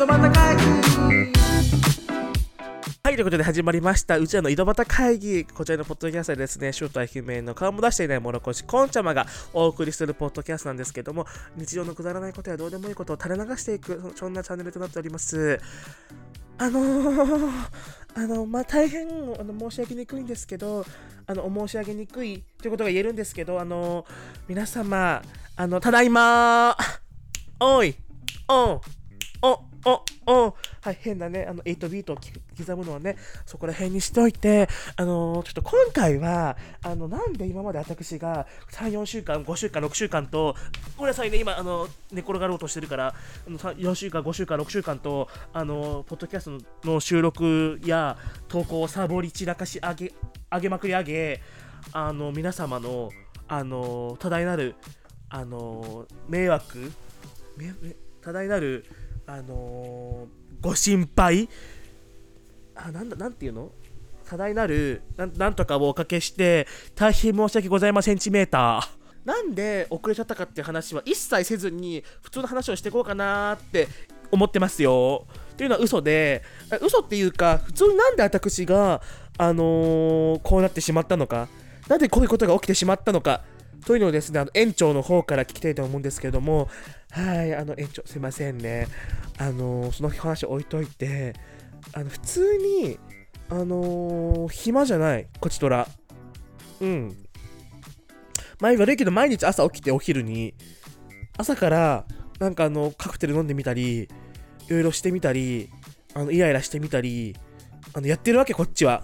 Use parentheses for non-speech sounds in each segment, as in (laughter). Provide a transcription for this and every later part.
戸端会議はい、ということで始まりました。うちらの井戸端会議。こちらのポッドキャストでですね、正体不明の顔も出していない諸越こんちゃまがお送りするポッドキャストなんですけども、日常のくだらないことやどうでもいいことを垂れ流していく、そんなチャンネルとなっております。あのー、あの、まあ、大変あの申し上げにくいんですけど、あの、お申し上げにくいということが言えるんですけど、あの皆様、あの、ただいまおいおんおおおはい、変なね、あの、8ビートを刻むのはね、そこら辺にしておいて、あのー、ちょっと今回は、あの、なんで今まで私が3、4週間、5週間、6週間と、ごめんなさいね、今、あの、寝転がろうとしてるから、あの4週間、5週間、6週間と、あの、ポッドキャストの収録や投稿をサボり散らかし上げ、上げまくり上げ、あの、皆様の、あの、多大なる、あの、迷惑、多大なる、あのー、ご心配？あ、なんだ、なんていうの？多大なるな、んとかをおかけして、大変申し訳ございませんチメーター。なんで遅れちゃったかっていう話は一切せずに、普通の話をしていこうかなって思ってますよ。っていうのは嘘で、嘘っていうか、普通になんで私が、あのー、こうなってしまったのか、なんでこういうことが起きてしまったのか、というのをですね、あの園長の方から聞きたいと思うんですけれども、はい、あの園長、すいませんね。あのその話置いといて、あの普通に、あのー、暇じゃない、こちとら。うん。前悪いけど、毎日朝起きてお昼に、朝から、なんかあの、カクテル飲んでみたり、いろいろしてみたり、あの、イライラしてみたり、あの、やってるわけ、こっちは。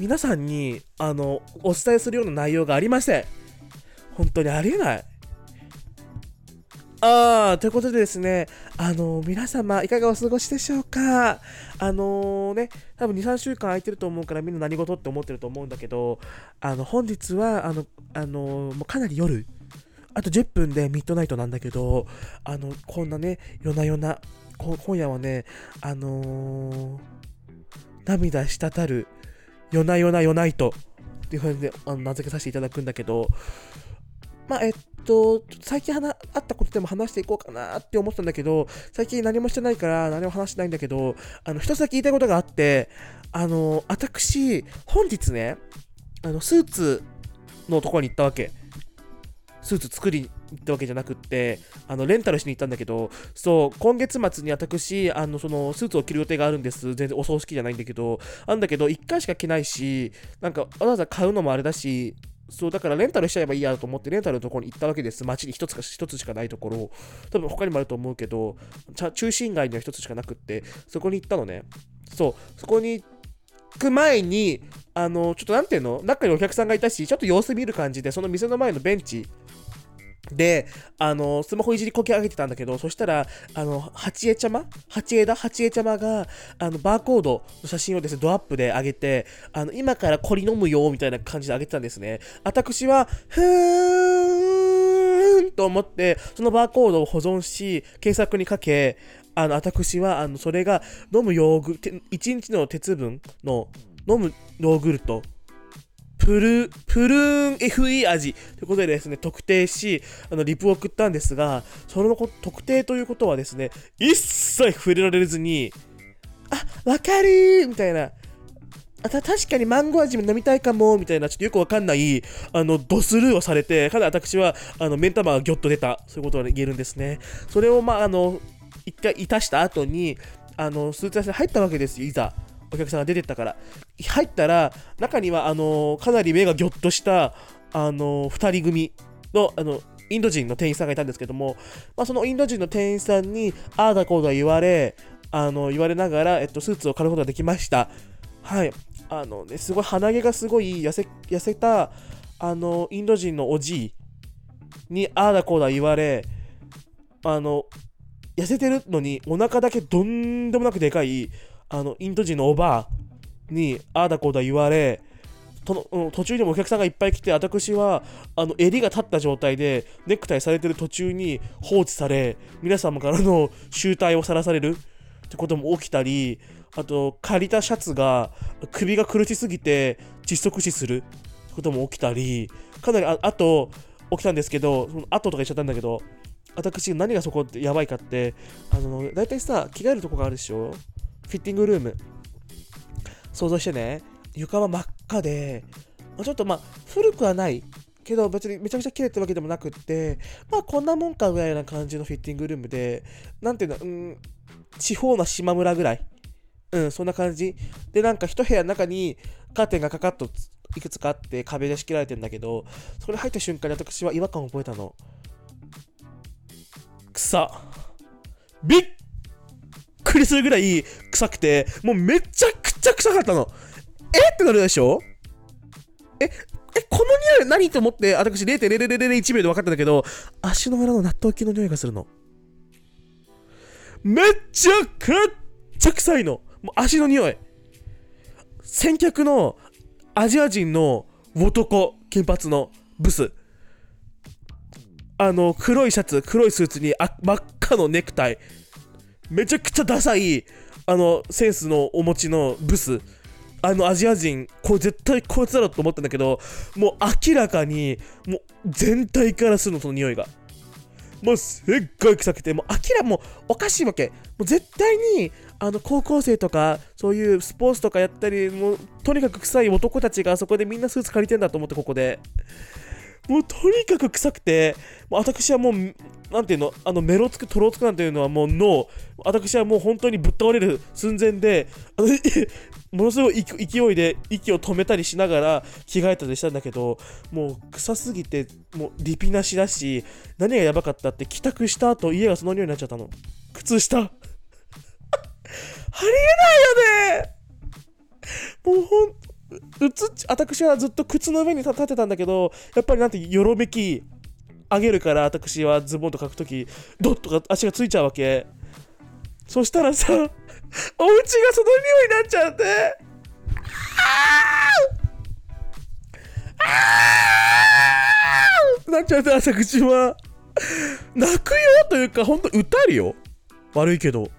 皆さんに、あの、お伝えするような内容がありません。本当にありえない。あー、ということでですね、あのー、皆様、いかがお過ごしでしょうか？あのー、ね、多分2、3週間空いてると思うからみんな何事って思ってると思うんだけど、あの、本日は、あの、あのー、もうかなり夜、あと10分でミッドナイトなんだけど、あの、こんなね、夜な夜な、今夜はね、あの涙滴る、夜な夜な夜ナイトっていうふうに、ね、あの名付けさせていただくんだけど、まあ、えっと、最近あったことでも話していこうかなって思ったんだけど、最近何もしてないから何も話してないんだけど、あの、一つだけ言いたいことがあって、あの、私、本日ね、あの、スーツのところに行ったわけ。スーツ作りに行ったわけじゃなくって、あの、レンタルしに行ったんだけど、そう、今月末に私、あの、その、スーツを着る予定があるんです。全然お葬式じゃないんだけど、あんだけど、1回しか着ないし、なんか、わざわざ買うのもあれだし、そう、だからレンタルしちゃえばいいやと思って、レンタルのところに行ったわけです。街に一つか一つしかないところ、多分他にもあると思うけど、中心街には一つしかなくって、そこに行ったのね。そう、そこに行く前に、あの、ちょっとなんていうの？中にお客さんがいたし、ちょっと様子見る感じで、その店の前のベンチ、で、あの、スマホいじりこき上げてたんだけど、そしたら、あの、八重ちゃま八重だ八重ちゃまが、あの、バーコードの写真をですね、ドアップで上げて、あの、今からこり飲むよ、みたいな感じで上げてたんですね。私は、ふーんと思って、そのバーコードを保存し、検索にかけ、あの、私は、あの、それが、飲むヨーグルト、1日の鉄分の、飲むヨーグルトプル、プルーン FE 味ということでですね、特定し、あの、リプを送ったんですが、その特定ということはですね、一切触れられずに、あ、わかるーみたいな。あた、確かにマンゴー味も飲みたいかも、みたいな、ちょっとよくわかんない、あの、ドスルーをされて、かなり私は、あの、目ん玉がギョッと出た、そういうことが言えるんですね。それを、まあ、あの、一回いたした後に、あの、スーツ屋さんに入ったわけですよ、いざ。お客さんが出てったから。入ったら、中には、あの、かなり目がぎょっとした、あの、2人組の、あの、インド人の店員さんがいたんですけども、まあ、そのインド人の店員さんに、ああだこうだ言われ、あの、言われながら、えっと、スーツを買うことができました。はい。あのね、すごい、鼻毛がすごい痩せ、痩せた、あの、インド人のおじいに、ああだこうだ言われ、あの、痩せてるのに、お腹だけどんでもなくでかい、あの、インド人のおばあに、ああだこうだ言われ、との途中にもお客さんがいっぱい来て、私は、あの、襟が立った状態で、ネクタイされてる途中に放置され、皆様からの集体をさらされるってことも起きたり、あと、借りたシャツが、首が苦しすぎて窒息死するってことも起きたり、かなりあ、あと、起きたんですけど、その後とか言っちゃったんだけど、私何がそこってやばいかってあの大体さ着替えるとこがあるでしょ？フィッティングルーム。想像してね床は真っ赤でちょっとまあ古くはないけど別にめちゃくちゃ綺麗ってわけでもなくってまあこんなもんかぐらいな感じのフィッティングルームでなんていうのうん地方の島村ぐらい。うんそんな感じ。でなんか一部屋の中にカーテンがかかっといくつかあって壁で仕切られてんだけどそこで入った瞬間に私は違和感を覚えたの。草びっくりするぐらい臭くてもうめちゃくちゃ臭かったの。え？ってなるでしょ？え？え？この匂い何と思って私0.0001秒で分かったんだけど足の裏の納豆菌の匂いがするの。めっちゃくっちゃ臭いの。もう足の匂い。先客のアジア人の男金髪のブス。あの黒いシャツ黒いスーツにあ真っ赤のネクタイ。めちゃくちゃダサいあのセンスのお持ちのブス。あのアジア人これ絶対こいつだろと思ったんだけどもう明らかにもう全体からするのその匂いが。もうすっごい臭くてもう明らもうおかしいわけ。もう絶対にあの高校生とかそういうスポーツとかやったりもうとにかく臭い男たちがそこでみんなスーツ借りてんだと思ってここで。もうとにかく臭くて、もう私はもう、なんていうの、あのメロつく、トロつくなんていうのはもう脳、私はもう本当にぶっ倒れる寸前で、(laughs) ものすごい勢いで息を止めたりしながら着替えたりしたんだけど、もう臭すぎて、もうリピなしだし、何がやばかったって帰宅した後家がその匂いになっちゃったの。靴下。(laughs) ありえないよねもうほんうつ私はずっと靴の上に立てたんだけどやっぱりなんてよろめき上げるから私はズボンと書くときドッとか足がついちゃうわけ。そしたらさお家がその匂いになっちゃってあなっちゃって朝口は。泣くよというかほんと歌るよ。悪いけど。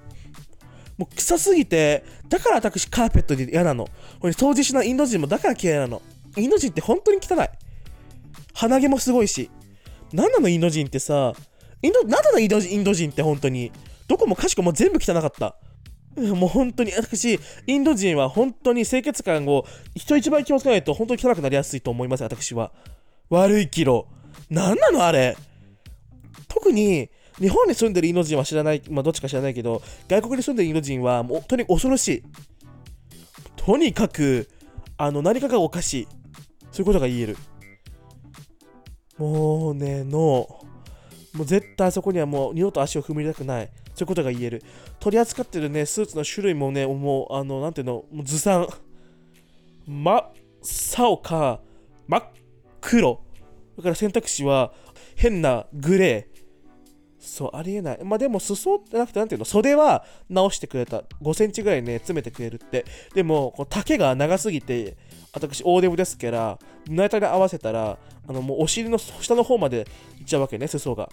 もう臭すぎて、だから私カーペットで嫌なの。これ掃除しないインド人もだから嫌いなの。インド人って本当に汚い。鼻毛もすごいし。何なのインド人ってさ、インド、何なのインドインド人って本当に。どこもかしこも全部汚かった。もう本当に、私、インド人は本当に清潔感を人一倍気をつけないと本当に汚くなりやすいと思います、私は。悪いキロ。何なのあれ。特に、日本に住んでるインド人は知らない、まあ、どっちか知らないけど、外国に住んでるインド人は、もうとに恐ろしい。とにかく、あの、何かがおかしい。そういうことが言える。もうね、ノー。もう絶対そこにはもう二度と足を踏み入れたくない。そういうことが言える。取り扱ってるね、スーツの種類もね、もう、あの、なんていうの、もうずさん。真っ青か、真っ黒。だから選択肢は、変なグレー。そうありえない。まあでも裾ってなくてなんていうの？袖は直してくれた。5センチぐらいね詰めてくれるって。でもこの丈が長すぎて私大デブですから胸板に合わせたらあのもうお尻の下の方までいっちゃうわけね裾が。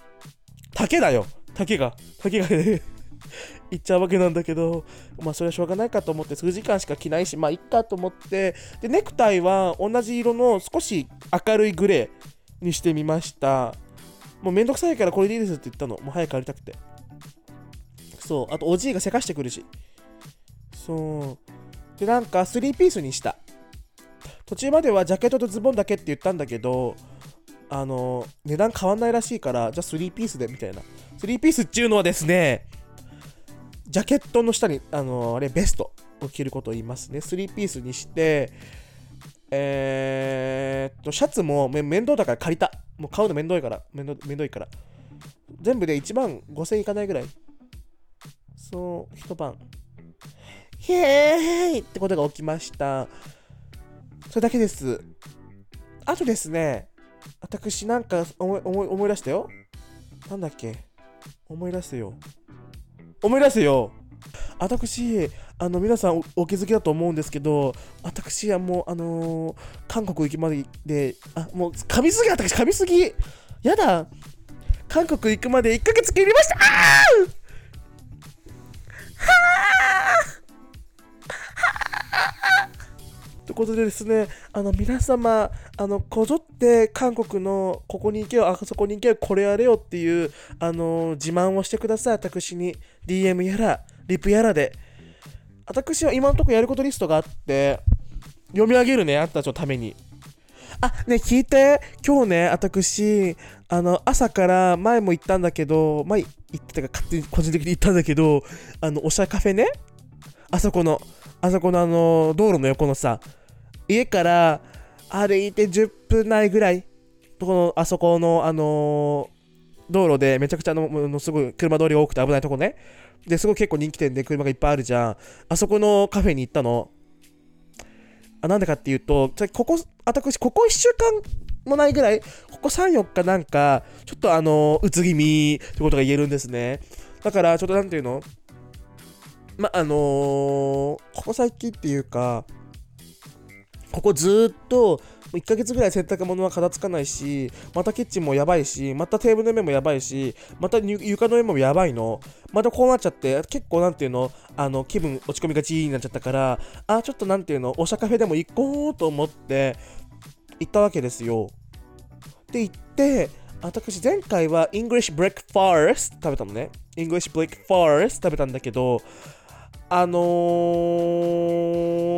丈だよ。丈が。丈がね。(laughs) いっちゃうわけなんだけど、まあそれはしょうがないかと思って数時間しか着ないし、まあいっかと思って、で、ネクタイは同じ色の少し明るいグレーにしてみました。もうめんどくさいからこれでいいですって言ったの。もう早く帰りたくて。そう。あと、おじいがせかしてくるし。そう。で、なんか、3ピースにした。途中まではジャケットとズボンだけって言ったんだけど、あの、値段変わんないらしいから、じゃあ3ピースで、みたいな。3ピースっていうのはですね、ジャケットの下に、あの、あれ、ベストを着ることを言いますね。3ピースにして、えー、っと、シャツも面倒だから借りた。もう買うの面倒いから、面倒面倒いから。全部で1万5000いかないぐらい。そう、一晩。へーいってことが起きました。それだけです。あとですね、私なんか思い思い出したよ。なんだっけ？思い出せよ。思い出せよ。私、あの皆さんお気づきだと思うんですけど、私はもう、あのー、韓国行きまでで、あ、もう、噛みすぎ、私、噛みすぎ。やだ。韓国行くまで1ヶ月切りましたあことでですね、あの皆様、あのこぞって韓国のここに行けよ、あそこに行けよ、これやれよっていう、あの自慢をしてください、私に。DM やら、リプやらで。私は今のところやることリストがあって、読み上げるね、あんたたちのために。あ、ね、聞いて。今日ね、私、あの、朝から前も行ったんだけど、前行ってたか、勝手に個人的に行ったんだけど、あの、おしゃカフェね。あそこの、あそこのあの、道路の横のさ、家から歩いて10分内ぐらい、とこの、あそこの、あの道路でめちゃくちゃの、のすごい車通りが多くて危ないとこね。で、すごい結構人気店で車がいっぱいあるじゃん。あそこのカフェに行ったの。あなんでかっていうと、ここ、私、ここ1週間もないぐらい、ここ3、4日なんか、ちょっとあの、うつ気味ってことが言えるんですね。だから、ちょっとなんていうの？ま、あのー、ここ最近っていうか、ここずっと1ヶ月ぐらい洗濯物は片付かないし、またキッチンもやばいし、またテーブルの上もやばいし、また床の上もやばいの。またこうなっちゃって、結構なんていうの、あの、気分落ち込みがちになっちゃったから、あ、ちょっとなんていうの、おしゃカフェでも行こうと思って、行ったわけですよ。で、行って、私前回は English Breakfast 食べたのね。English Breakfast 食べたんだけど、あの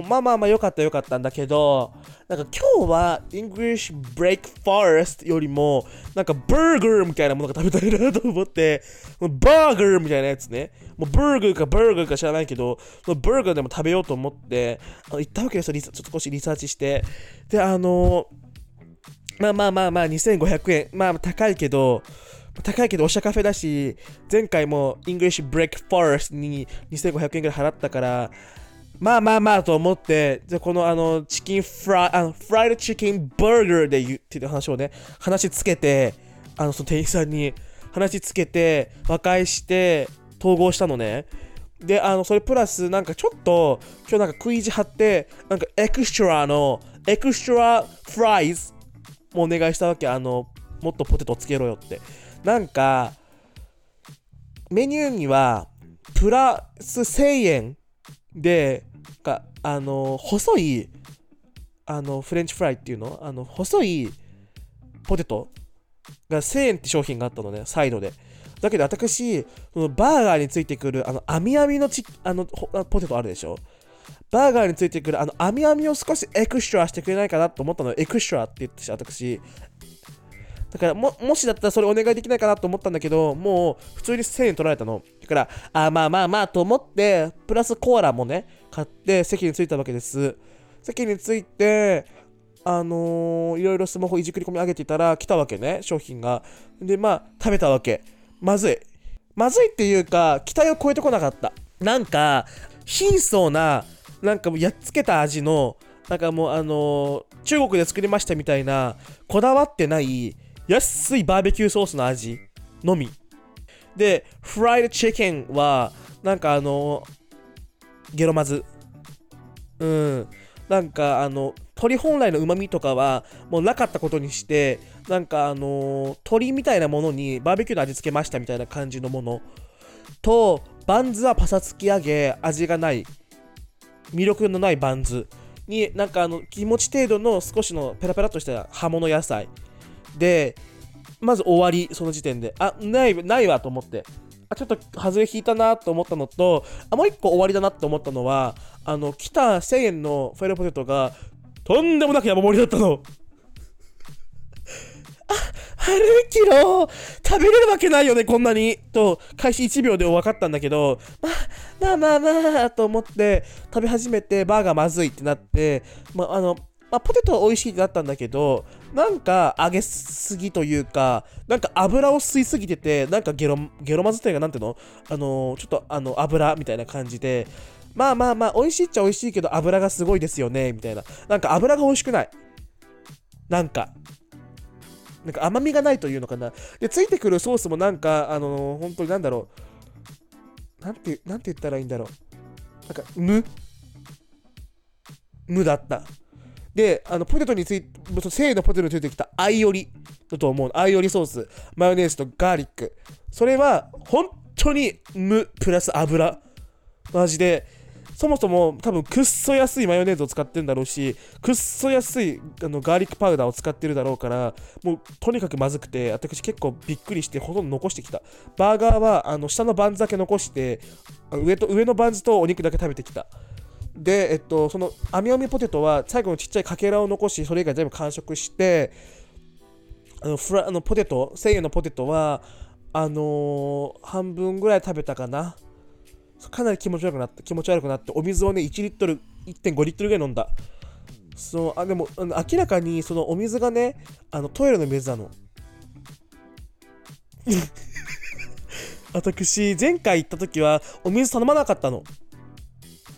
ー、まあまあまあ良かった良かったんだけど、なんか今日は English Breakfast よりも、なんかバーガーみたいなものが食べたいなと思って、バーガーみたいなやつね、もうバーガーかバーガーか知らないけど、そのバーガーでも食べようと思って、あの行ったわけですよ、ちょっと少しリサーチして。で、あのー、まあまあまあまあ2500円、まあ高いけど、高いけどおしゃカフェだし、前回も English Breakfast に2500円ぐらい払ったから、まあまあまあと思って、じゃこのあの、チキンフライ、あの、フライドチキンバーガーで言ってる話をね、話つけて、あの、その店員さんに話つけて、和解して、統合したのね。で、あの、それプラス、なんかちょっと、今日なんか食い意地張って、なんかエクストラの、エクストラフライズもお願いしたわけ。あの、もっとポテトつけろよって。なんか、メニューには、プラス1000円で、か、あの、細い、あの、フレンチフライっていうの？あの、細いポテトが1000円って商品があったのね、サイドで。だけど私、そのバーガーについてくる、あの、網網のちあのポテトあるでしょ？バーガーについてくるあの網網を少しエクストラしてくれないかなと思ったのエクストラって言って私。だからも、もしだったらそれお願いできないかなと思ったんだけど、もう普通に1000円取られたの。だから、あ、まあまあまあと思って、プラスコーラもね、買って席に着いたわけです。席に着いて、あのー、いろいろスマホいじくり込み上げていたら来たわけね、商品が。で、まあ、食べたわけ。まずい。まずいっていうか、期待を超えてこなかった。なんか、貧相な、なんかもうやっつけた味の、なんかもうあのー、中国で作りましたみたいな、こだわってない、安いバーベキューソースの味のみ。で、フライドチキンは、なんかあの、ゲロまず。うん。なんかあの、鶏本来の旨味とかはもうなかったことにして、なんかあの、鶏みたいなものにバーベキューの味付けましたみたいな感じのもの。と、バンズはパサつき上げ、味がない。魅力のないバンズに、なんかあの、気持ち程度の少しのペラペラとした葉物野菜。で、まず終わり、その時点で。あ、ない、ないわと思って。あ、ちょっと外れ引いたなと思ったのと、あ、もう一個終わりだなって思ったのは、あの、来た1000円のファイルポテトが、とんでもなく山盛りだったの。あ、春キロ食べれるわけないよね、こんなにと、開始1秒で分かったんだけど、まあ、まあまあまあ、と思って食べ始めて、バーガーまずいってなって、まあ、あの、まあ、ポテトは美味しいってなったんだけど、なんか揚げすぎというか、なんか油を吸いすぎてて、なんかゲロ、ゲロまずっていうか、なんていうの？あのー、ちょっとあの、油みたいな感じで、まあまあまあ、美味しいっちゃ美味しいけど、油がすごいですよね、みたいな。なんか油が美味しくない。なんか。なんか甘みがないというのかな。で、ついてくるソースもなんか、あのー、本当になんだろう。なんて、なんて言ったらいいんだろう。なんか、無無だった。で、あの、ポテトについて、せいのポテトについてきたアイオリだと思う。アイオリソース、マヨネーズとガーリック。それは、本当に無プラス油の味で、そもそも多分くっそ安いマヨネーズを使ってるんだろうしくっそ安いあのガーリックパウダーを使ってるだろうからもうとにかくまずくて私結構びっくりしてほとんど残してきたバーガーはあの下のバンズだけ残して上と上のバンズとお肉だけ食べてきたで、えっと、その網網ポテトは最後のちっちゃいかけらを残しそれ以外全部完食してあのフラあのポテト1000円のポテトはあのー、半分ぐらい食べたかな。かなり気持ち悪くなって気持ち悪くなってお水をね1リットル1.5リットルぐらい飲んだ。そうあでも明らかにそのお水がねあのトイレの水なの。(laughs) 私前回行った時はお水頼まなかったの。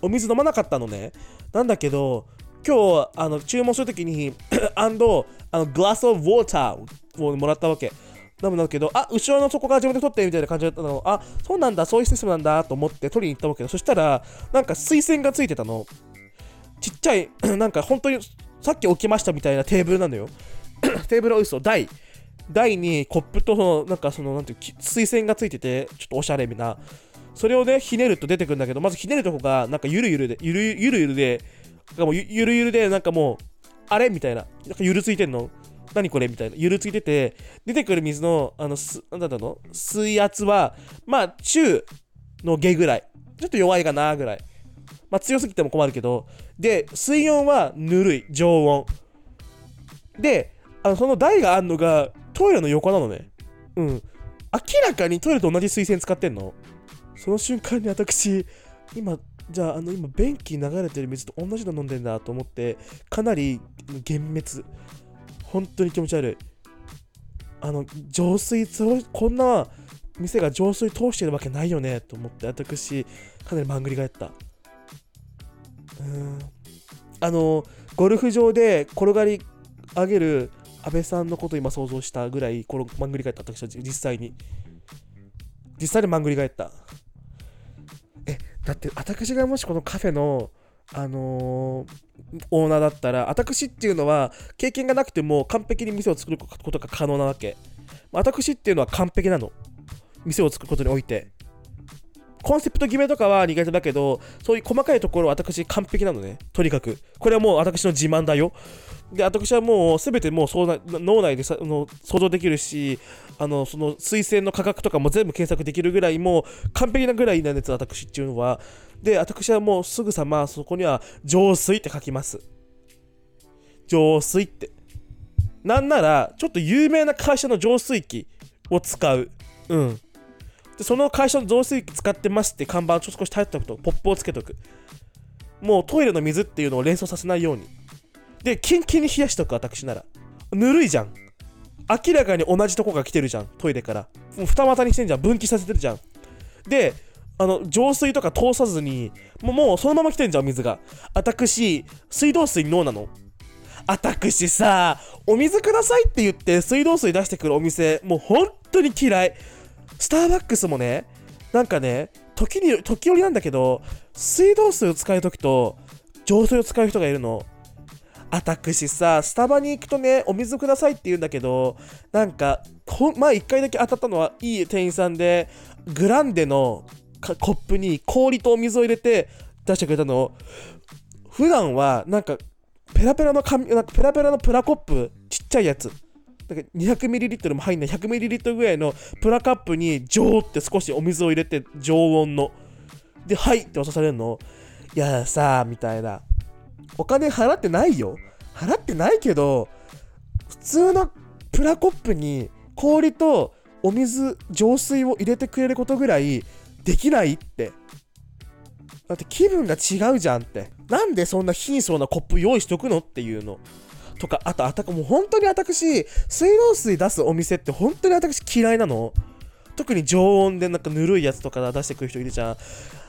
お水飲まなかったのねなんだけど今日あの注文するときにアンドあのグラスオブウォーターをもらったわけなんだけど、あ、後ろの底から自分で取ってみたいな感じだったの。あ、そうなんだ、そういうシステムなんだと思って取りに行ったわけ。そしたら、なんか水栓がついてたの。ちっちゃい、(coughs) なんか本当にさっき置きましたみたいなテーブルなのよ。(coughs) テーブルは嘘、台。台にコップとその、なんかその、なんていう、水栓がついてて、ちょっとおしゃれみたいな。それをね、ひねると出てくるんだけど、まずひねるとこが、なんかゆるゆるで、ゆるゆるゆるでか、もうゆるゆるで、なんかもう、あれ？みたいな。なんかゆるついてんの？何これ？みたいな。ゆるついてて、出てくる水の、あの、す、なんだったの？水圧は、まあ、中の下ぐらい。ちょっと弱いかなぐらい。まあ、強すぎても困るけど。で、水温はぬるい。常温。で、あの、その台があんのが、トイレの横なのね。うん。明らかにトイレと同じ水栓使ってんの。その瞬間に私、今、じゃあ、あの、今、便器に流れてる水と同じの飲んでんだと思って、かなり幻滅。本当に気持ち悪い。あの、浄水、こんな店が浄水通してるわけないよねと思って、私、かなりマングリ返った。うーん。あの、ゴルフ場で転がり上げる安倍さんのこと今想像したぐらい、このマングリ返った、私は実際に。実際にマングリ返った。だって、私がもしこのカフェの、あのー、オーナーだったら、私っていうのは経験がなくても完璧に店を作ることが可能なわけ。私っていうのは完璧なの。店を作ることにおいて。コンセプト決めとかは苦手だけど、そういう細かいところは私完璧なのね。とにかく。これはもう私の自慢だよ。で、私はもうすべてもう脳内でさの想像できるし、あの、その推薦の価格とかも全部検索できるぐらい、もう完璧なぐらいなんです、私っていうのは。で、私はもうすぐさまそこには浄水って書きます。浄水って。なんなら、ちょっと有名な会社の浄水器を使う。うん。で、その会社の浄水器使ってますって看板をちょっと少し耐えておくと、ポップをつけとく。もうトイレの水っていうのを連想させないように。で、キンキンに冷やしとく、私なら。ぬるいじゃん。明らかに同じとこが来てるじゃん、トイレから。もう二股にしてんじゃん、分岐させてるじゃん。で、あの、浄水とか通さずに、もうもうそのまま来てんじゃん、水が。私、水道水ノーなの。あたくしさ、お水くださいって言って水道水出してくるお店、もう本当に嫌い。スターバックスもね、なんかね、時に、時折なんだけど、水道水を使う時と、浄水を使う人がいるの。あたくしさ、スタバに行くとね、お水くださいって言うんだけど、なんか、ほまあ一回だけ当たったのは、いい店員さんで、グランデのコップに氷とお水を入れて出してくれたの。普段はなんかペラペラの紙なんかペラペラのプラコップちっちゃいやつ。だから 200ml も入んない 100ml ぐらいのプラカップにジョーって少しお水を入れて常温の。ではいって渡されるの。いやさみたいな。お金払ってないよ払ってないけど普通のプラコップに氷とお水浄水を入れてくれることぐらいできないって。だって気分が違うじゃんって。なんでそんな貧相なコップ用意しとくのっていうの。とか、あと、あたかもう本当に私、水道水出すお店って本当に私嫌いなの。特に常温でなんかぬるいやつとか出してくる人いるじゃん。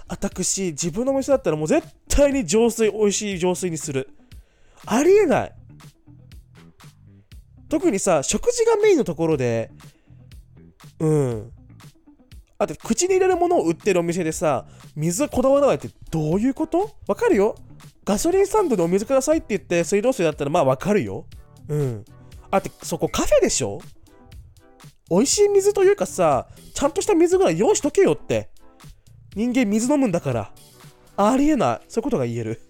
私、自分のお店だったらもう絶対に浄水、美味しい浄水にする。ありえない。特にさ、食事がメインのところで、うん。あと、口に入れるものを売ってるお店でさ、水こだわらないってどういうこと？わかるよガソリンスタンドでお水くださいって言って水道水だったらまあわかるよ。うん。あって、そこカフェでしょ？美味しい水というかさ、ちゃんとした水ぐらい用意しとけよって。人間水飲むんだから。ありえない。そういうことが言える。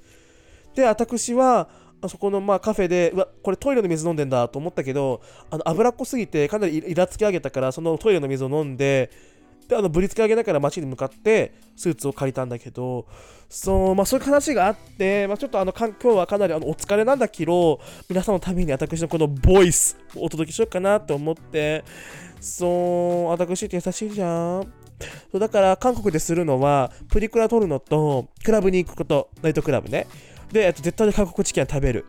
で私はあそこのまあカフェでうわこれトイレの水飲んでんだと思ったけどあの脂っこすぎてかなりイラつき上げたからそのトイレの水を飲んでであのぶりつけ上げながら街に向かってスーツを借りたんだけどそう,、まあ、そういう話があって、まあ、ちょっとあの今日はかなりあのお疲れなんだけど皆さんのために私のこのボイスをお届けしようかなと思ってそう私って優しいじゃん。そうだから韓国でするのはプリクラ撮るのとクラブに行くことナイトクラブねで、えっと、絶対に韓国チキンは食べる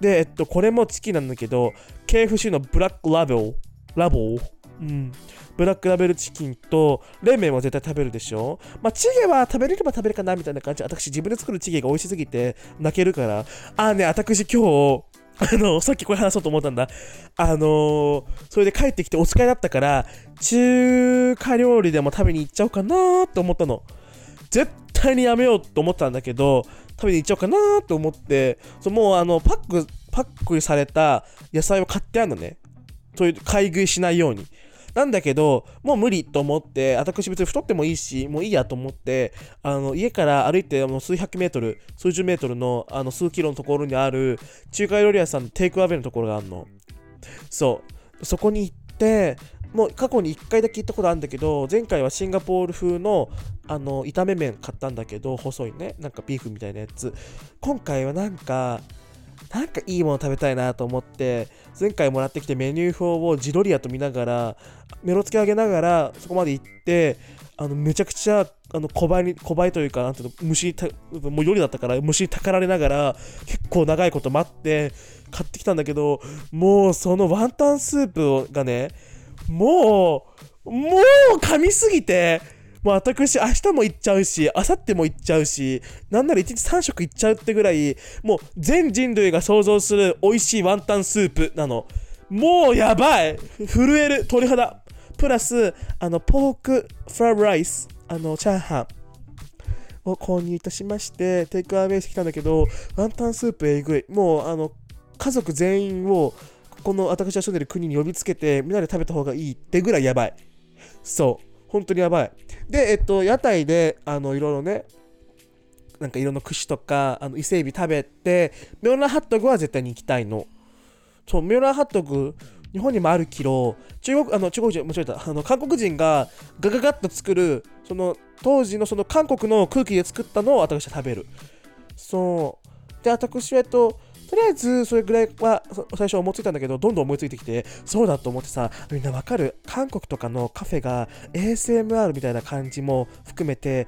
で、えっと、これもチキンなんだけど KFC のブラックラベルラボうん。ブラックラベルチキンと、冷麺も絶対食べるでしょ？まあ、チゲは食べれれば食べるかなみたいな感じ。私自分で作るチゲが美味しすぎて泣けるから。あ、ね、私今日、あの、さっきこれ話そうと思ったんだ。あのー、それで帰ってきてお使いだったから、中華料理でも食べに行っちゃおうかなって思ったの。絶対にやめようと思ったんだけど、食べに行っちゃおうかなーって思って、そもうあの、パック、パックされた野菜を買ってあるのね。そういう買い食いしないように。なんだけど、もう無理と思って、私別に太ってもいいし、もういいやと思って、あの家から歩いてもう数百メートル、数十メートルのあの数キロのところにある中華料理屋さんのテイクアウェイのところがあるの。そう。そこに行って、もう過去に1回だけ行ったことあるんだけど、前回はシンガポール風のあの炒め麺買ったんだけど、細いね、なんかビーフみたいなやつ。今回はなんか、なんかいいもの食べたいなと思って、前回もらってきてメニュー表をジロリアと見ながら、メロつけ上げながら、そこまで行って、あのめちゃくちゃあの小林に小林というか、なんていうの虫たもう夜だったから虫にたかられながら、結構長いこと待って、買ってきたんだけど、もうそのワンタンスープがね、もう、もう噛みすぎて、もう私、明日も行っちゃうし、明後日も行っちゃうし、なんなら1日3食行っちゃうってぐらい、もう全人類が想像する美味しいワンタンスープなの。もうやばい震える鳥肌。プラス、あの、ポークフライライス、あの、チャーハン。を購入いたしまして、テイクアウェイしてきたんだけど、ワンタンスープえぐい。もう、あの、家族全員を、この私が住んでる国に呼びつけて、みんなで食べた方がいいってぐらいやばい。そう。本当にやばい。で、えっと、屋台で、あの、いろいろね、なんかいろんな串とか、あの伊勢海老食べて、ミョンラーハットグは絶対に行きたいの。そう、ミョンラーハットグ、日本にもあるけど、中国、あの、中国人、間違えた、あの、韓国人がガガガッと作る、その、当時のその韓国の空気で作ったのを私は食べる。そう。で、私は、えっと、とりあえずそれぐらいは最初思いついたんだけど、どんどん思いついてきて、そうだと思ってさ、みんなわかる韓国とかのカフェが ASMR みたいな感じも含めて、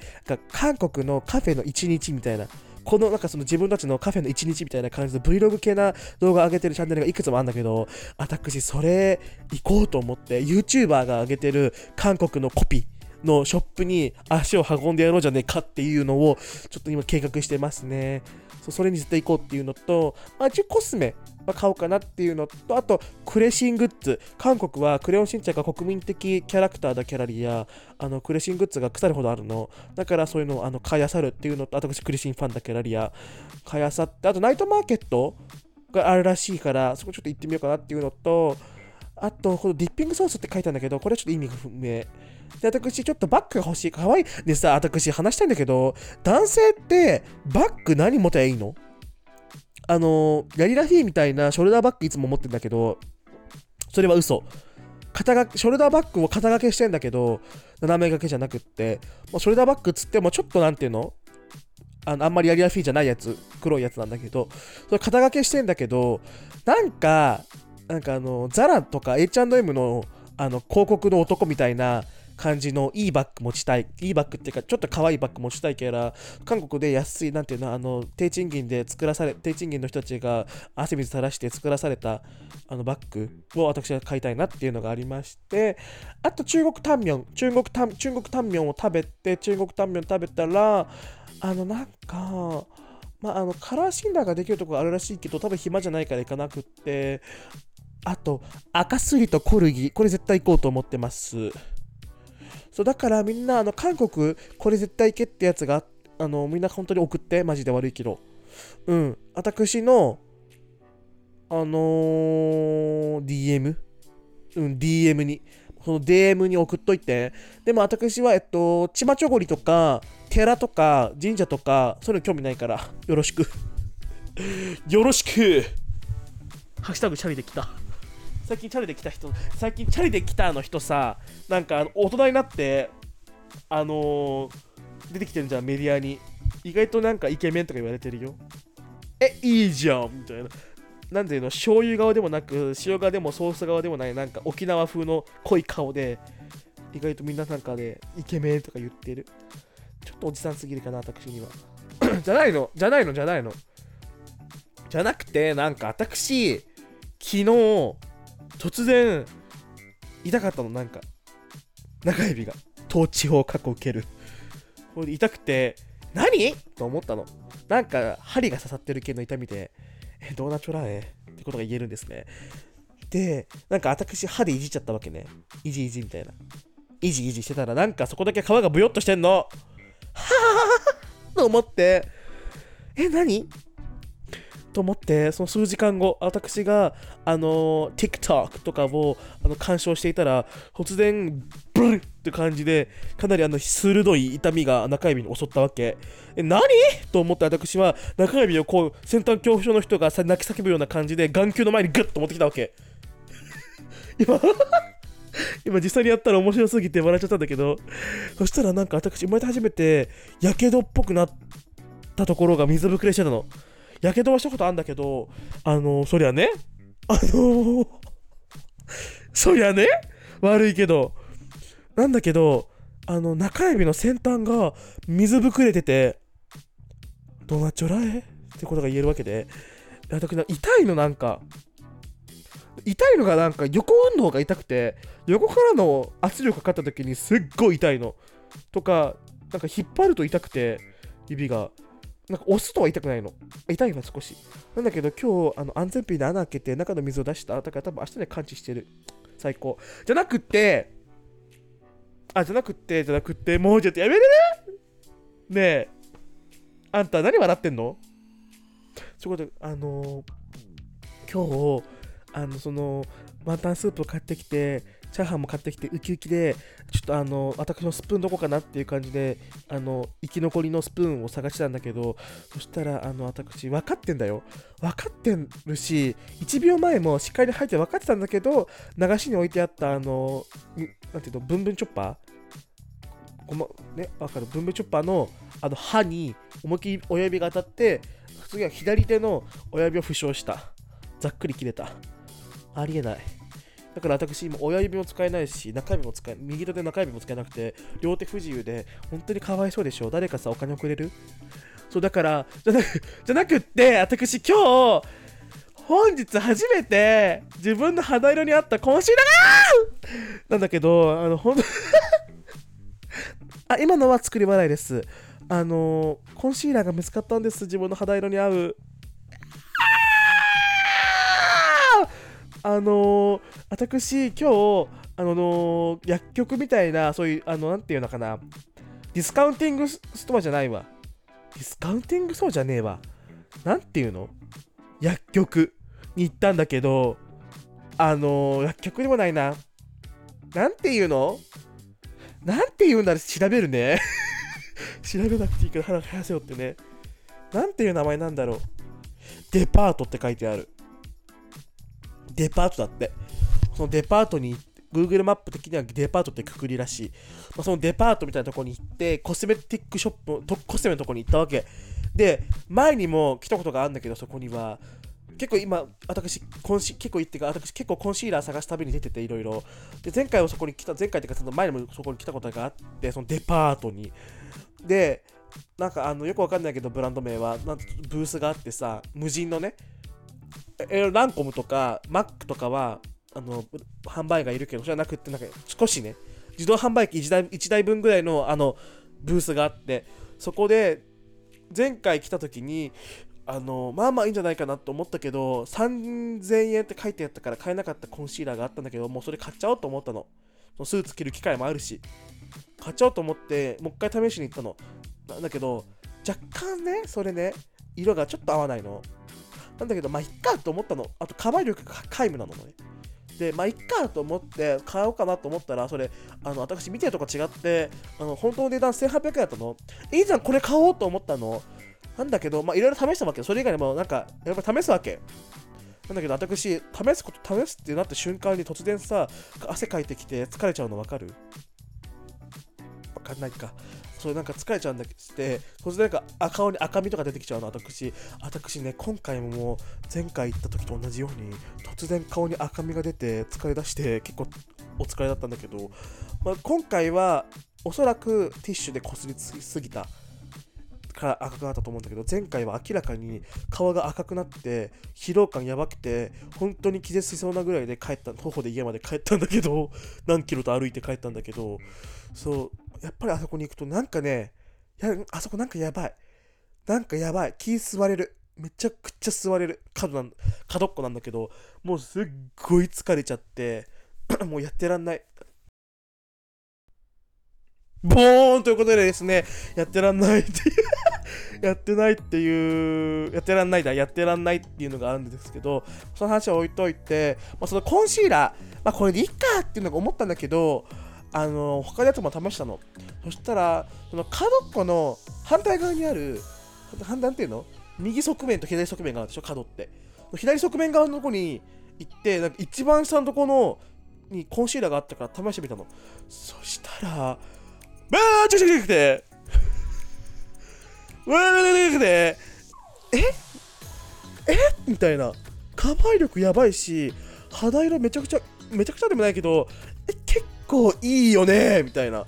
韓国のカフェの一日みたいな。このなんかその自分たちのカフェの一日みたいな感じで Vlog 系な動画上げてるチャンネルがいくつもあるんだけど、私それ行こうと思って YouTuber が上げてる韓国のコピーのショップに足を運んでやろうじゃねえかっていうのをちょっと今計画してますね。そうそれに絶対行こうっていうのと、まあ、一応コスメは買おうかなっていうのと、あと、クレシングッズ。韓国はクレヨンしんちゃんが国民的キャラクターだキャラリア、あの、クレシングッズが腐るほどあるの。だからそういうのをあの買いあさるっていうのと、私クレシンファンだキャラリア、買いあさって、あとナイトマーケットがあるらしいから、そこちょっと行ってみようかなっていうのと、あと、このディッピングソースって書いたんだけど、これちょっと意味が不明。で、私、ちょっとバッグが欲しい。かわいい。でさ、私、話したいんだけど、男性ってバッグ何持てばいいの？あのヤリラフィーみたいなショルダーバッグいつも持ってんだけど、それは嘘。肩がショルダーバッグを肩掛けしてんだけど、斜め掛けじゃなくって、もうショルダーバッグつってもちょっとなんていうの？あのあんまりヤリラフィーじゃないやつ、黒いやつなんだけど、それ肩掛けしてんだけど、なんか、なんかあの、ザラとか H&M のあの広告の男みたいな、感じのいいバッグ持ちたい、いいバッグっていうか、ちょっと可愛いバッグ持ちたいから、韓国で安い、なんていうの、あの、低賃金で作らされ、低賃金の人たちが汗水垂らして作らされたあのバッグを私は買いたいなっていうのがありまして、あと中国タンミョン、中国タン、中国タンミョンを食べて、中国タンミョン食べたら、あの、なんか、まあ、あのカラー診断ができるところあるらしいけど、多分暇じゃないから行かなくって、あと、赤すりとコルギ、これ絶対行こうと思ってます。そうだからみんなあの韓国これ絶対行けってやつがあのみんな本当に送ってマジで悪いけどうん私のあのー、DM うん DM にその DM に送っといて。でも私は、えっと、ちまちょごりとか、寺とか、神社とか、そういうの興味ないから、よろしく。よろしくハッシュタグチャリできた。最近チャリで来た人、最近チャリで来たの人さ、なんか大人になって、あのー、出てきてるじゃん、メディアに。意外となんかイケメンとか言われてるよ。え、いいじゃんみたいな。なんていうの、醤油側でもなく、塩側でもソース側でもない、なんか沖縄風の濃い顔で、意外とみんななんかで、イケメンとか言ってる。ちょっとおじさんすぎるかな、私には。(clears throat) じゃないの、じゃないの、じゃないの。じゃなくて、なんか私、昨日、突然、痛かったの、なんか。中指が。統治法過去受ける。これ痛くて、何？と思ったの。なんか、針が刺さってる系の痛みで、え、どうなっちょらえ？ってことが言えるんですね。で、なんか私、歯でいじっちゃったわけね。いじいじみたいな。いじいじしてたら、なんかそこだけ皮がブヨっとしてんの。はぁと思って、え、何？と思って、その数時間後、私が、あの TikTok とかをあの鑑賞していたら、突然、ブルって感じで、かなりあの鋭い痛みが中指に襲ったわけ。え、何？と思って私は、中指をこう、先端恐怖症の人が泣き叫ぶような感じで、眼球の前にグッと持ってきたわけ。(laughs) 今 (laughs) 今実際にやったら面白すぎて笑っちゃったんだけど、そしたらなんか私、生まれて初めて、やけどっぽくなったところが水ぶくれしてたの。やけどはしたことあるんだけど、あのー、そりゃね、あのー、そりゃね、悪いけど、なんだけど、あの、中指の先端が水ぶくれてて、どうなっちょらえ？ってことが言えるわけで、痛いのなんか、痛いのがなんか横運動が痛くて、横からの圧力かかった時にすっごい痛いの。とか、なんか引っ張ると痛くて、指が。なんか押すとは痛くないの。痛いの少し。なんだけど今日あの安全ピンで穴開けて中の水を出した。だから多分明日で感知してる。最高。じゃなくって、あ、じゃなくって、じゃなくって、もうちょっとやめれねねえ。あんた何笑ってんの？そういうこと、あのー、今日、あの、その、ワンタンスープを買ってきて、チャーハンも買ってきてウキウキでちょっとあの私のスプーンどこかなっていう感じであの生き残りのスプーンを探したんだけどそしたらあの私分かってんだよ。分かってるし1秒前もしっかり入って分かってたんだけど流しに置いてあったあのなんていうのブンブンチョッパー。ごまね、わかる？ブンブンチョッパーのあの歯に思いっきり親指が当たって次は左手の親指を負傷した。ざっくり切れた。ありえない。だから私、今、親指も使えないし、中指も使え、右手で中指も使えなくて、両手不自由で、本当にかわいそうでしょ？誰かさ、お金をくれる？そう、だから、じゃなく、じゃなくって、私、今日、本日初めて、自分の肌色に合ったコンシーラーなんだけど、あの、ほんと (laughs) あ、今のは作り笑いです。あのコンシーラーが見つかったんです。自分の肌色に合う。あの、私、今日、あの、薬局みたいな、そういう、あの、なんていうのかな、ディスカウンティングストアじゃないわ。ディスカウンティングそうじゃねえわ。なんていうの？薬局に行ったんだけど、あの、薬局でもないな。なんていうの？なんて言うんだろ、調べるね。(laughs) 調べなくていいから腹早せよってね。なんていう名前なんだろう？デパートって書いてある。デパートだって。そのデパートに Google マップ的にはデパートってくくりらしい。まあ、そのデパートみたいなとこに行って、コスメティックショップ、コスメのとこに行ったわけ。で、前にも来たことがあるんだけど、そこには、結構今、私、コンシ結構言ってか、私結構コンシーラー探すたびに出てて、いろいろ。で、前回はそこに来た、前回っていうか、その前にもそこに来たことがあって、そのデパートに。で、なんかあのよくわかんないけど、ブランド名は、なんブースがあってさ、無人のね、ランコムとかマックとかはあの販売がいるけど、じゃなくて、なんか少しね、自動販売機1台 ,1 台分ぐらいのあのブースがあって、そこで前回来た時に、あのまあまあいいんじゃないかなと思ったけど、3000円って書いてあったから買えなかったコンシーラーがあったんだけど、もうそれ買っちゃおうと思ったの。スーツ着る機会もあるし、買っちゃおうと思って、もう一回試しに行ったの。なんだけど、若干ね、それね、色がちょっと合わないの。なんだけど、まあ、いっかと思ったの。あと、カバー力が皆無なのね。でまあいっかと思って買おうかなと思ったらそれあの私見てるとこ違ってあの本当の値段1800円だったの。いいじゃんこれ買おうと思ったの。なんだけどまあいろいろ試したわけそれ以外にもなんかやっぱり試すわけ。なんだけど私試すこと試すってなった瞬間に突然さ汗かいてきて疲れちゃうの分かる？分かんないか。それなんか疲れちゃうんだけど突然なんか顔に赤みとか出てきちゃうの私。私ね今回ももう前回行った時と同じように突然顔に赤みが出て疲れ出して結構お疲れだったんだけど、まあ、今回はおそらくティッシュでこすりすぎたから赤くなったと思うんだけど前回は明らかに顔が赤くなって疲労感やばくて本当に気絶しそうなぐらいで帰った徒歩で家まで帰ったんだけど何キロと歩いて帰ったんだけどそうやっぱりあそこに行くとなんかねやあそこなんかやばい。なんかやばい。気吸われる。めちゃくちゃ吸われる。角なん角っこなんだけどもうすっごい疲れちゃって (clears throat) もうやってらんない。ボーンということでですね、やってらんないっていう (laughs) やってないっていう、やってらんないだ、やってらんないっていうのがあるんですけど、その話は置いといて、まあ、そのコンシーラー、まあ、これでいいかっていうのが思ったんだけど、あの、他のやつも試したの。そしたら、その角っこの反対側にある、反対っていうの？右側面と左側面があるでしょ、角って。左側面側のとこに行って、なんか一番下のとこのにコンシーラーがあったから試してみたの。そしたら、わーちょちょちょくてわーちょちょくてええみたいなカバー力やばいし肌色めちゃくちゃめちゃくちゃでもないけどえ結構いいよねみたいな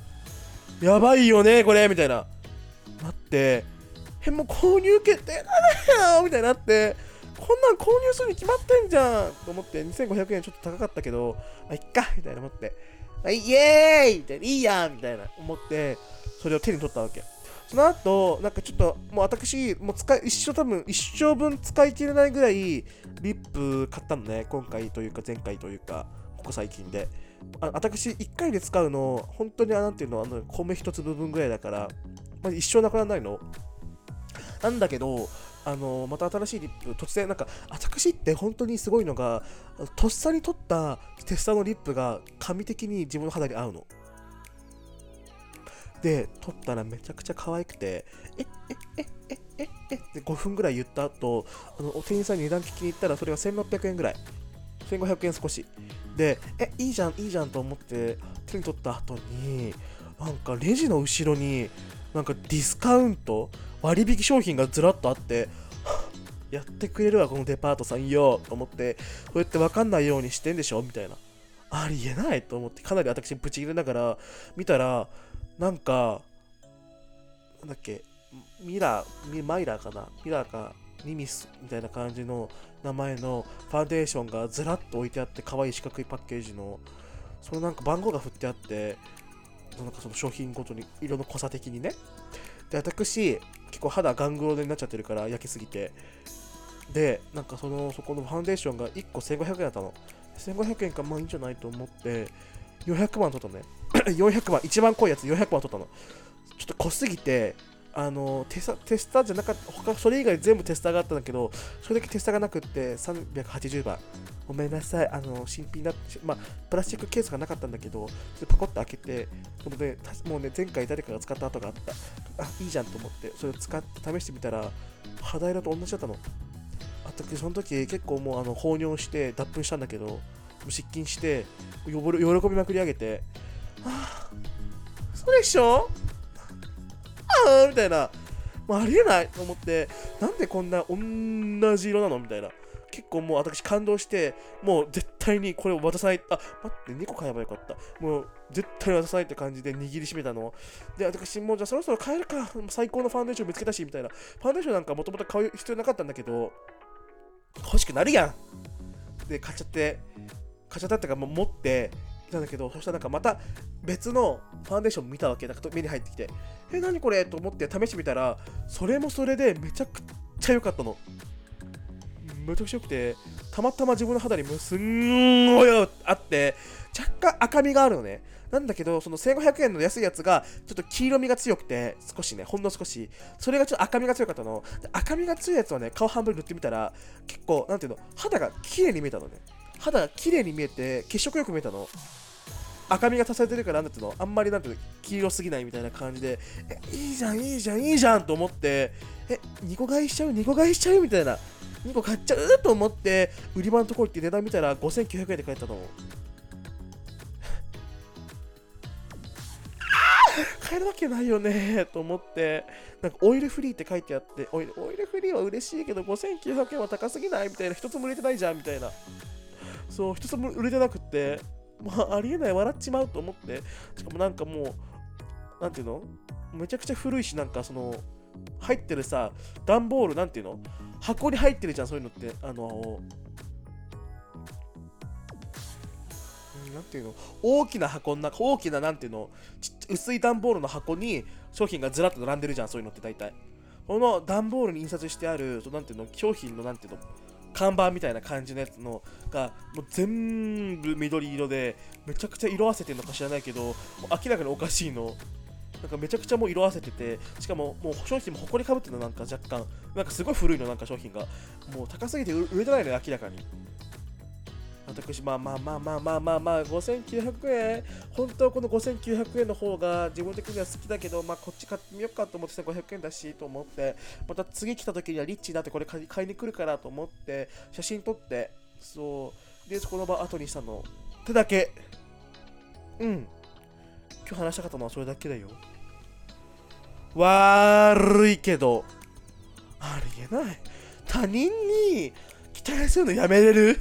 やばいよねこれみたいななってえもう購入決定だよみたいになってこんなん購入するに決まってんじゃんと思って2500円ちょっと高かったけどあいっかみたいな思ってあイエーイみたいな、いいやんみたいな思って、それを手に取ったわけ。その後、なんかちょっと、もう私、もう使い、一生多分、一生分使い切れないぐらい、リップ買ったのね。今回というか、前回というか、ここ最近で。あ私、1回で使うの、本当に、なんていうの、あの、米一粒分ぐらいだから、まあ、一生なくならないの？なんだけど、あのまた新しいリップ、突然、なんか、私って本当にすごいのが、とっさに取ったテスタのリップが紙的に自分の肌に合うの。で、取ったらめちゃくちゃ可愛くて、え、え、え、え、え、えって5分ぐらい言った後、あのお店員さんに値段聞きに行ったらそれが1600円ぐらい。1500円少し。で、え、いいじゃん、いいじゃんと思って手に取った後に、なんかレジの後ろに、なんかディスカウント割引商品がずらっとあって、(laughs) やってくれるわ、このデパートさんよ、と思って、こうやって分かんないようにしてんでしょみたいな。ありえないと思って、かなり私、ブチ切れながら見たら、なんか、なんだっけ、ミラー、マイラーかなミラーか、ニミスみたいな感じの名前のファンデーションがずらっと置いてあって、可愛い四角いパッケージの、そのなんか番号が振ってあって、なんかその商品ごとに色の濃さ的にね。で、私、結構肌ガングロになっちゃってるから焼きすぎて。でなんかそのそこのファンデーションが1個1500円だったの。1500円かまあいいんじゃないと思って400万取ったのね。(clears throat) 400万一番濃いやつ400万取ったの。ちょっと濃すぎてあのテステスターじゃなかった他それ以外全部テスターがあったんだけどそれだけテスターがなくって380番。ごめんなさい。あの新品だまあプラスチックケースがなかったんだけどパコッと開けてでもうね前回誰かが使った後があった。あいいじゃんと思ってそれを使って試してみたら肌色と同じだったの。あったその時結構もうあの放尿して脱粉したんだけど失禁して喜びまくり上げて。はあそうでしょ？みたいな、もうありえないと思って、なんでこんな同じ色なのみたいな。結構もう私感動して、もう絶対にこれを渡さない。あ、待って、2個買えばよかった。もう絶対渡さないって感じで握りしめたの。で、私もうじゃあそろそろ買えるか。最高のファンデーション見つけたし、みたいな。ファンデーションなんかもともと買う必要なかったんだけど、欲しくなるやん。で、買っちゃって、買っちゃったってか、もう持って、たんだけど、そしたらなんかまた別のファンデーション見たわけ。なんか目に入ってきて、え、何これ？と思って試してみたら、それもそれでめちゃくちゃ良かったの。めちゃくちゃ良くて、たまたま自分の肌にもすんごいあって、若干赤みがあるのね。なんだけど、その1500円の安いやつが、ちょっと黄色みが強くて、少しね、ほんの少し、それがちょっと赤みが強かったの。赤みが強いやつをね、顔半分塗ってみたら、結構、なんていうの、肌が綺麗に見えたのね。肌が綺麗に見えて血色よく見えたの赤みが足されてるからなんていうの？あんまりなんていうの黄色すぎないみたいな感じでえいいじゃんいいじゃんいいじゃんと思ってえ2個買いしちゃう？2個買いしちゃうみたいな。2個買っちゃう？と思って売り場のところ行って値段見たら5900円で買えたの。(laughs) 買えるわけないよねと思ってなんかオイルフリーって書いてあってオイルオイルフリーは嬉しいけど5900円は高すぎない？みたいな。一つも売れてないじゃん？みたいな。そう一つも売れてなくって。まあありえない。笑っちまうと思って。しかもなんかもうなんていうの？めちゃくちゃ古いしなんかその入ってるさ段ボールなんていうの？箱に入ってるじゃんそういうのって。あのなんていうの？大きな箱の中大きななんていうの？薄い段ボールの箱に商品がずらっと並んでるじゃんそういうのって大体。この段ボールに印刷してあるなんていうの？商品のなんていうの？看板みたいな感じのやつのがもう全部緑色でめちゃくちゃ色あせてるのか知らないけど明らかにおかしいの。なんかめちゃくちゃもう色あせててしかももう商品もほこりかぶってるのなんか若干。なんかすごい古いのなんか商品が。もう高すぎて売れてないのよ明らかに。私まあまあまあまあまあまあまあ5900円。本当はこの5900円の方が自分的には好きだけどまあこっち買ってみようかと思って500円だしと思ってまた次来た時にはリッチだってこれ買いに来るからと思って写真撮ってそう。でこの場後にしたの。ってだけ。うん。今日話したかったのはそれだけだよ。悪いけどありえない。他人に期待するのやめれる？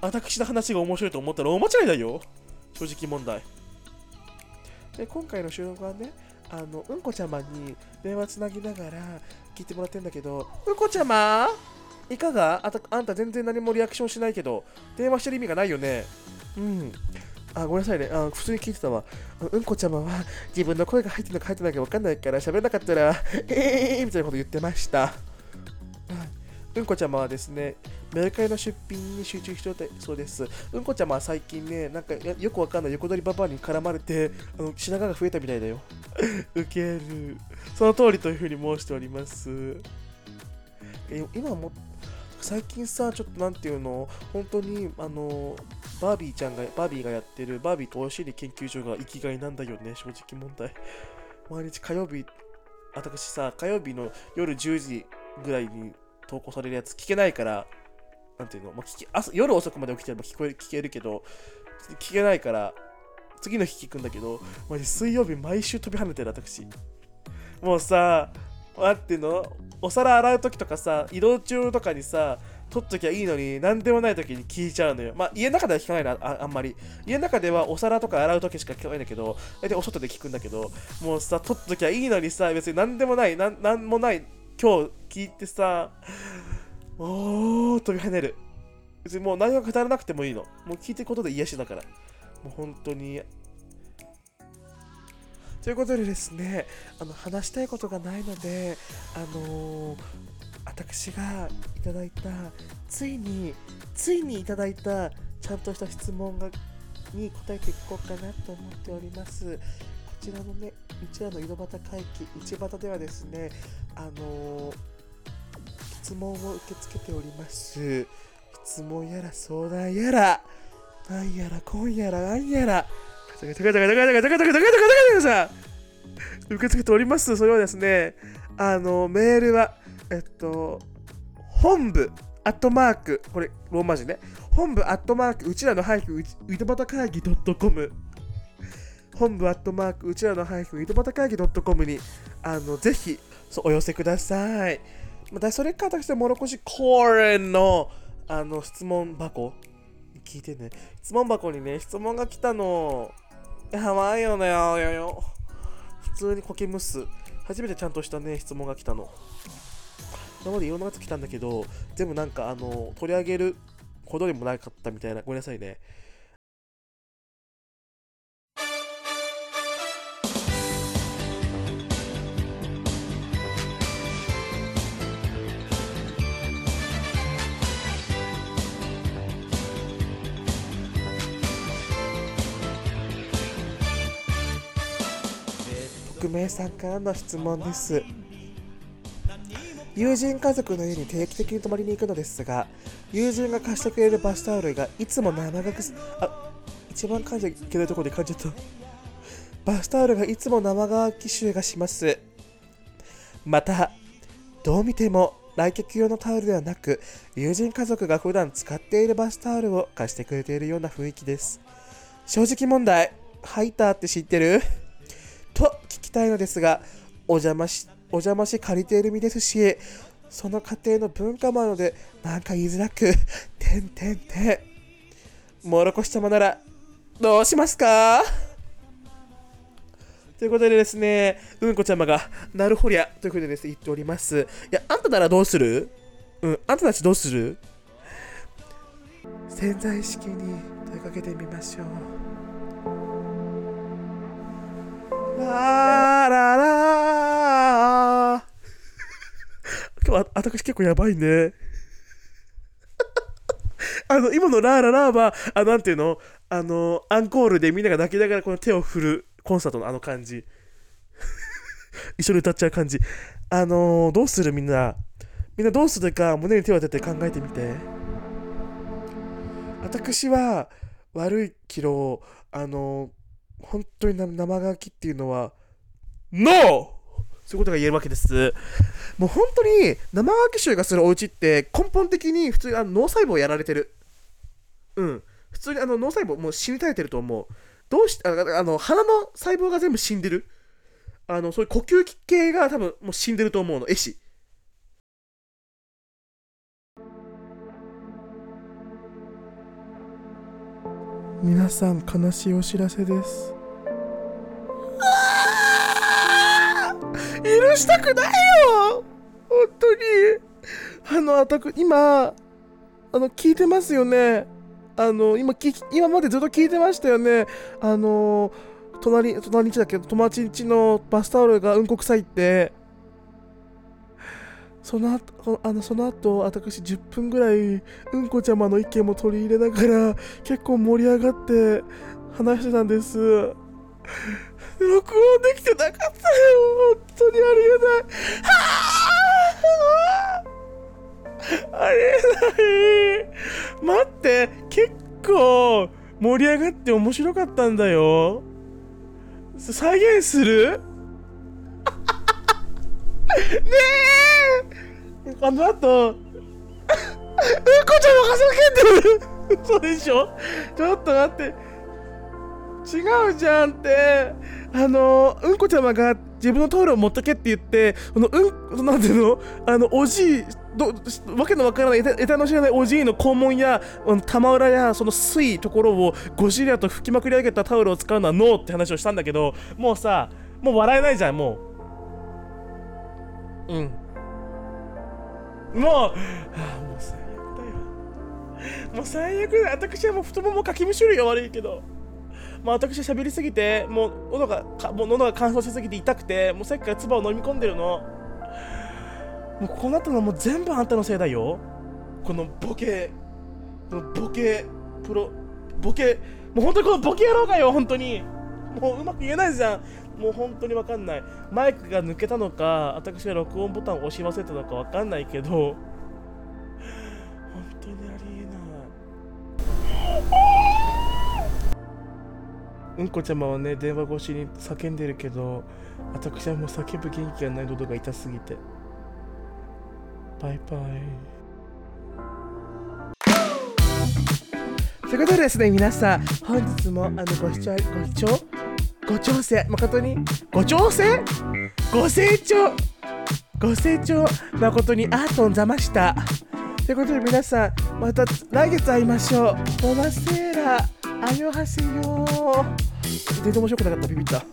私の話が面白いと思ったら大間違いだよ正直問題で今回の収録はねあのうんこちゃまに電話つなぎながら聞いてもらってんだけどうんこちゃまいかが？あたあんた全然何もリアクションしないけど電話してる意味がないよねうんあ、ごめんなさいね。あ普通に聞いてたわ。うんこちゃまは自分の声が入ってるのか入ってないか分かんないから喋れなかったら、えーみたいなこと言ってました。うんこちゃまはですね、メルカリの出品に集中しておいそうです。うんこちゃまは最近ね、なんかよくわかんない横取りババアに絡まれて、あの品川が増えたみたいだよ。(laughs) ウケる。その通りというふうに申しております。え今も最近さ、ちょっとなんていうの、本当に、あの、バービーちゃんが、バービーがやってるバービーとおしり研究所が生きがいなんだよね、正直問題。毎日火曜日、私さ、火曜日の夜10時ぐらいに投稿されるやつ聞けないから、なんていうの、まあ、聞き朝夜遅くまで起きてれば聞こえ聞けるけど、聞けないから、次の日聞くんだけど、マジ水曜日毎週飛び跳ねてる私。もうさ、待っての？お皿洗う時とかさ移動中とかにさ取っときゃいいのに何でもない時に聞いちゃうのよ。まあ家の中では聞かないなああんまり。家の中ではお皿とか洗う時しか聞かないんだけど大体お外で聞くんだけどもうさ取っときゃいいのにさ別に何でもないなんなんもない今日聞いてさおー飛び跳ねる。別にもう何も語らなくてもいいの。もう聞いてることで癒しだから。もう本当に。ということでですね、あの話したいことがないので、あのー、私がいただいた、ついに、ついにいただいた、ちゃんとした質問がに答えていこうかなと思っております。ちらのねうちらの井戸端会議道端ではですねあの質問を受け付けております。質問やら相談やらなんやら今やらなんやら。受け付けておりますそれはですねあのメールはえっと本部アットマークこれローマ字ね本部アットマークうちらの俳句井戸端会議 .com 本部、アットマーク、うちらの俳句、ういとばた会議 .com に、あの、ぜひ、お寄せください。また、それから私は、もろこしコーレンの、あの、質問箱、聞いてね。質問箱にね、質問が来たの。やばいよねよよ普通にコケムス初めてちゃんとしたね質問が来たの今までいろんなやつ来たんだけど全部なんかあの取り上げるほどでもなかったみたいなごめんなさいね名さんからの質問です。友人家族の家に定期的に泊まりに行くのですが友人が貸してくれるバスタオルがいつも生がすあ一番噛んじゃいけないところで噛んじゃった。バスタオルがいつも生乾き臭がします。またどう見ても来客用のタオルではなく友人家族が普段使っているバスタオルを貸してくれているような雰囲気です。正直問題ハイターって知ってる？と聞きたいのですがお邪魔しお邪魔し借りている身ですしその家庭の文化もあるのでなんか言いづらくてんてんてんもろこし様ならどうしますか？ということでですね、うんこちゃまが、なるほりゃ、ということでですね、言っております。いや、あんたならどうする？うん、あんたたちどうする？潜在意識に問いかけてみましょう。ラーララ今日は私結構やばいね。(laughs) あの、今のラーララーは、あ、なんていうの？あの、アンコールでみんなが泣きながらこの手を振るコンサートのあの感じ。(laughs) 一緒に歌っちゃう感じ。あのー、どうするみんな？みんなどうするか胸に手を当てて考えてみて。私は悪いけど、あのー、本当に生乾きっていうのは、NO! そういうことが言えるわけです。もう本当に生乾き臭がするお家って根本的に普通にあの脳細胞やられてる。うん。普通にあの脳細胞もう死に絶えてると思う。どうしああの鼻の細胞が全部死んでるあのそういう呼吸器系が多分もう死んでると思うの絵師皆さん悲しいお知らせです。許したくないよ！本当に。あのあたく今あの聞いてますよね。あの今今までずっと聞いてましたよね。あの隣隣んちだけ？ど友達んちのバスタオルがうんこ臭いって。その後あのその後私10分ぐらいうんこちゃまの意見も取り入れながら結構盛り上がって話してたんです。録音できてなかったよ。本当にありがたい。はああれない。待って。結構盛り上がって面白かったんだよ。再現する？え。あの後。うんこちゃんが叫んでるそうでしょ？ちょっと待って。違うじゃんって。あのうんこちゃまが自分のトイレを持ってけって言ってこのうんなんていうの？あのおじいどわけのわからない得体の知らないおじいの肛門や玉裏やその水ところをゴジラと拭きまくり上げたタオルを使うのはノーって話をしたんだけどもうさもう笑えないじゃんもううん。もう、はあ、もう最悪だよ。もう最悪だ私はもう太ももかきむしるよ悪いけど。もう私喋りすぎてもう喉がもう喉が乾燥しすぎて痛くてもうさっきから唾を飲み込んでるの。もうこうなったのはもう全部あんたのせいだよ。このボケこのボケプロボケもう本当にこのボケ野郎がよ本当に。もううまく言えないじゃん。もう本当に分かんないマイクが抜けたのか私が録音ボタンを押し忘れたのか分かんないけど本当にありえないうんこちゃまはね電話越しに叫んでるけど私はもう叫ぶ元気がない喉が痛すぎて。バイバイ。ということでですね、皆さん、本日もあのご視聴、ご視聴、ご調整。誠に？ご調整？ご成長ご成長誠にアートンざました。ということで皆さんまた来月会いましょう。おませーら。あよはせよ全然面白くなかった。ビビった。